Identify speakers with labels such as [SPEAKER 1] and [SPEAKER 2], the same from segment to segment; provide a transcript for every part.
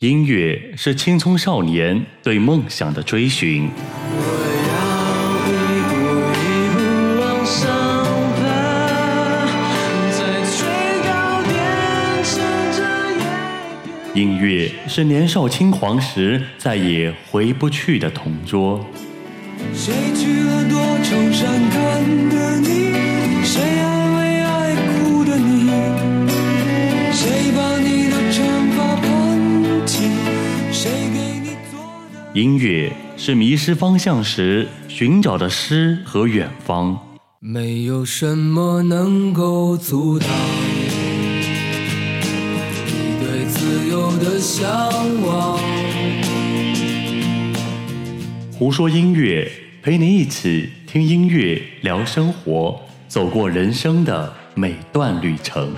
[SPEAKER 1] 音乐是青葱少年对梦想的追寻。音乐是年少轻狂时再也回不去的同桌。谁去了多愁善感音乐是迷失方向时寻找的诗和远方。
[SPEAKER 2] 没有什么能够阻挡你对自由。的向往。
[SPEAKER 1] 胡说音乐，陪你一起听音乐，聊生活，走过人生的每段旅程。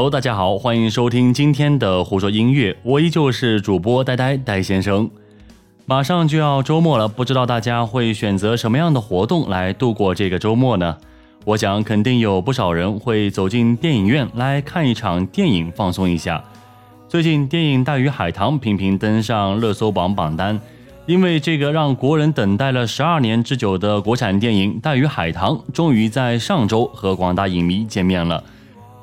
[SPEAKER 1] Hello，大家好，欢迎收听今天的胡说音乐，我依旧是主播呆呆呆先生。马上就要周末了，不知道大家会选择什么样的活动来度过这个周末呢？我想肯定有不少人会走进电影院来看一场电影，放松一下。最近电影《大鱼海棠》频频登上热搜榜榜单，因为这个让国人等待了十二年之久的国产电影《大鱼海棠》终于在上周和广大影迷见面了。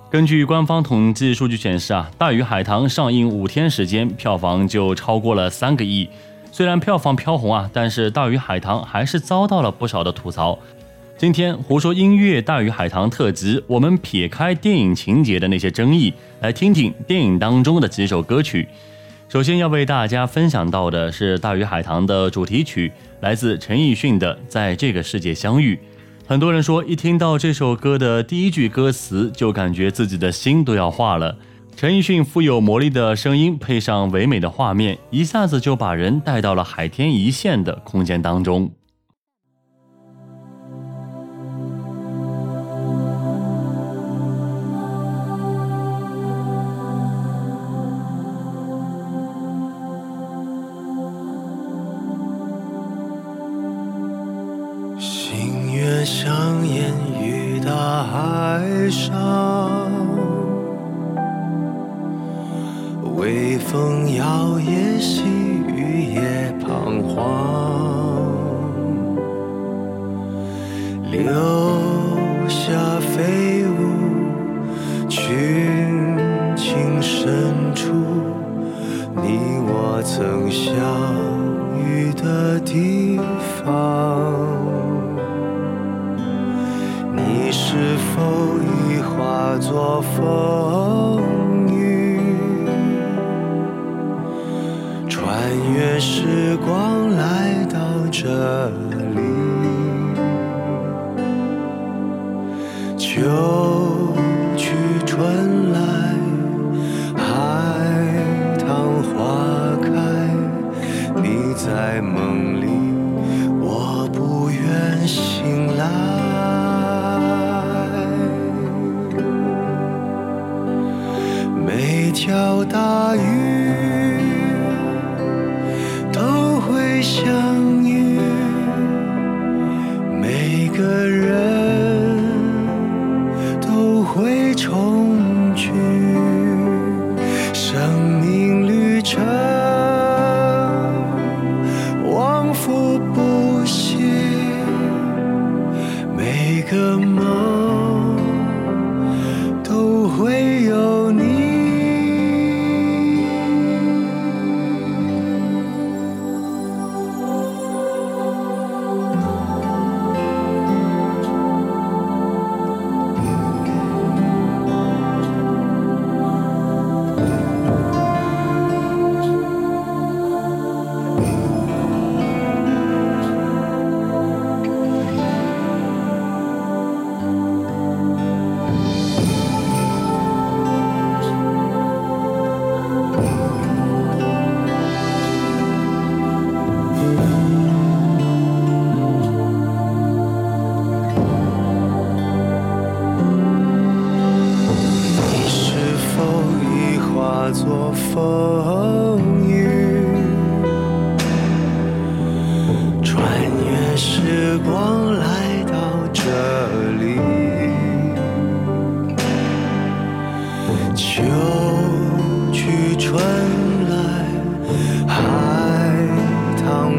[SPEAKER 1] 根据官方统计数据显示啊，《大鱼海棠》上映五天时间，票房就超过了三个亿。虽然票房飘红啊，但是《大鱼海棠》还是遭到了不少的吐槽。今天胡说音乐《大鱼海棠》特辑，我们撇开电影情节的那些争议，来听听电影当中的几首歌曲。首先要为大家分享到的是《大鱼海棠》的主题曲，来自陈奕迅的《在这个世界相遇》。很多人说，一听到这首歌的第一句歌词，就感觉自己的心都要化了。陈奕迅富有魔力的声音，配上唯美的画面，一下子就把人带到了海天一线的空间当中。
[SPEAKER 2] 海上微风摇曳，细雨也彷徨。留下飞舞，群情深处，你我曾相遇的地方。座风雨穿越时光来到这里秋去春来海棠花开你在梦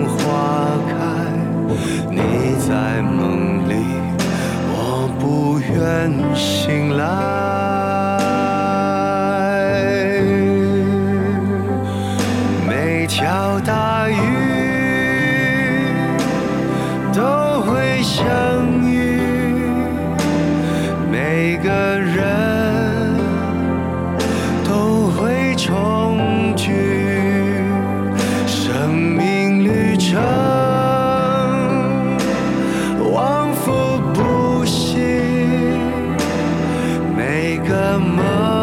[SPEAKER 2] 花开。你在梦里，我不愿醒来。个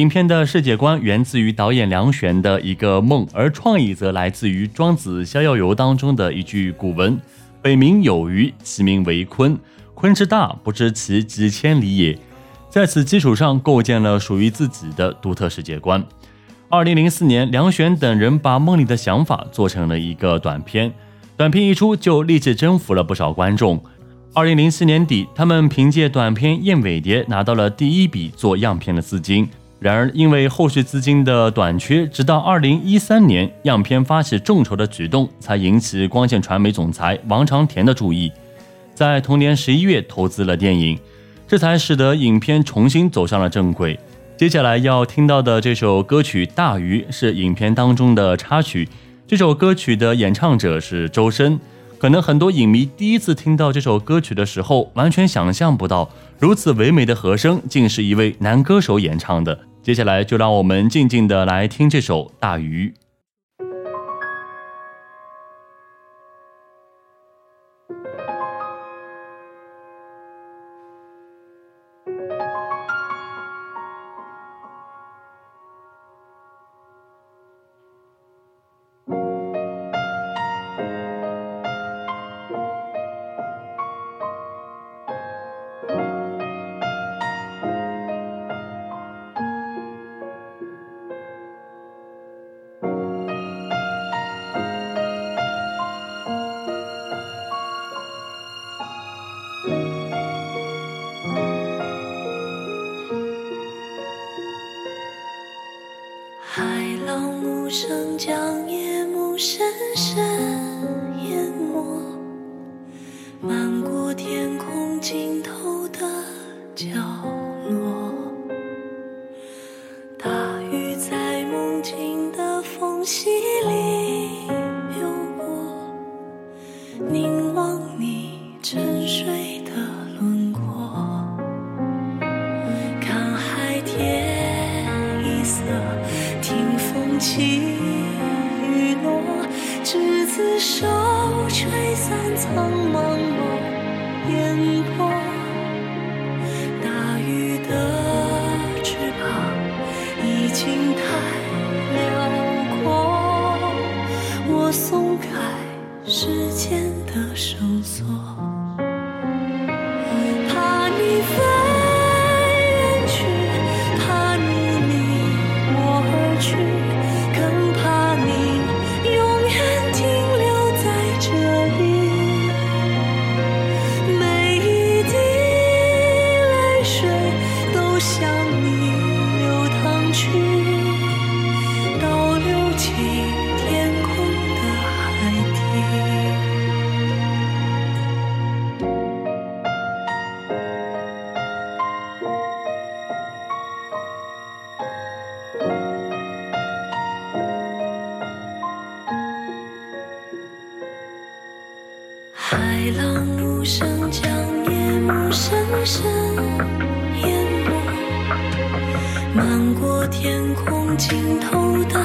[SPEAKER 1] 影片的世界观源自于导演梁璇的一个梦，而创意则来自于《庄子·逍遥游》当中的一句古文：“北冥有鱼，其名为鲲。鲲之大，不知其几千里也。”在此基础上，构建了属于自己的独特世界观。二零零四年，梁璇等人把梦里的想法做成了一个短片，短片一出就立即征服了不少观众。二零零四年底，他们凭借短片《燕尾蝶》拿到了第一笔做样片的资金。然而，因为后续资金的短缺，直到二零一三年，样片发起众筹的举动才引起光线传媒总裁王长田的注意，在同年十一月投资了电影，这才使得影片重新走上了正轨。接下来要听到的这首歌曲《大鱼》是影片当中的插曲，这首歌曲的演唱者是周深。可能很多影迷第一次听到这首歌曲的时候，完全想象不到如此唯美的和声竟是一位男歌手演唱的。接下来就让我们静静的来听这首《大鱼》。
[SPEAKER 3] 的酒松开时间的绳索。深淹没，漫过天空尽头的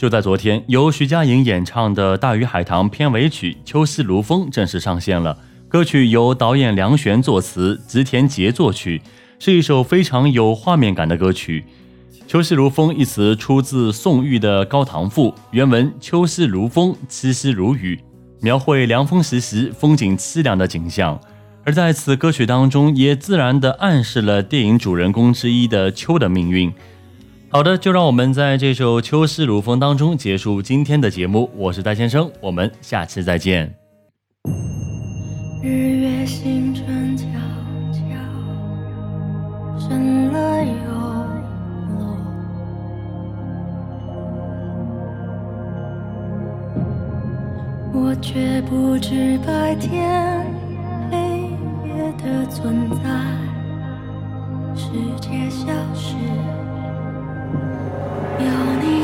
[SPEAKER 3] 就
[SPEAKER 1] 在昨天，由徐佳莹演唱的《大鱼海棠》片尾曲《秋思如风》正式上线了。歌曲由导演梁璇作词，植田杰作曲，是一首非常有画面感的歌曲。秋思如风一词出自宋玉的《高唐赋》，原文“秋思如风，凄思如雨”，描绘凉风习习、风景凄凉的景象。而在此歌曲当中，也自然地暗示了电影主人公之一的秋的命运。好的就让我们在这首秋思如风当中结束今天的节目我是戴先生我们下期再见。
[SPEAKER 3] 日月星辰悄悄生了又落我却不知白天黑夜的存在世界消失。有你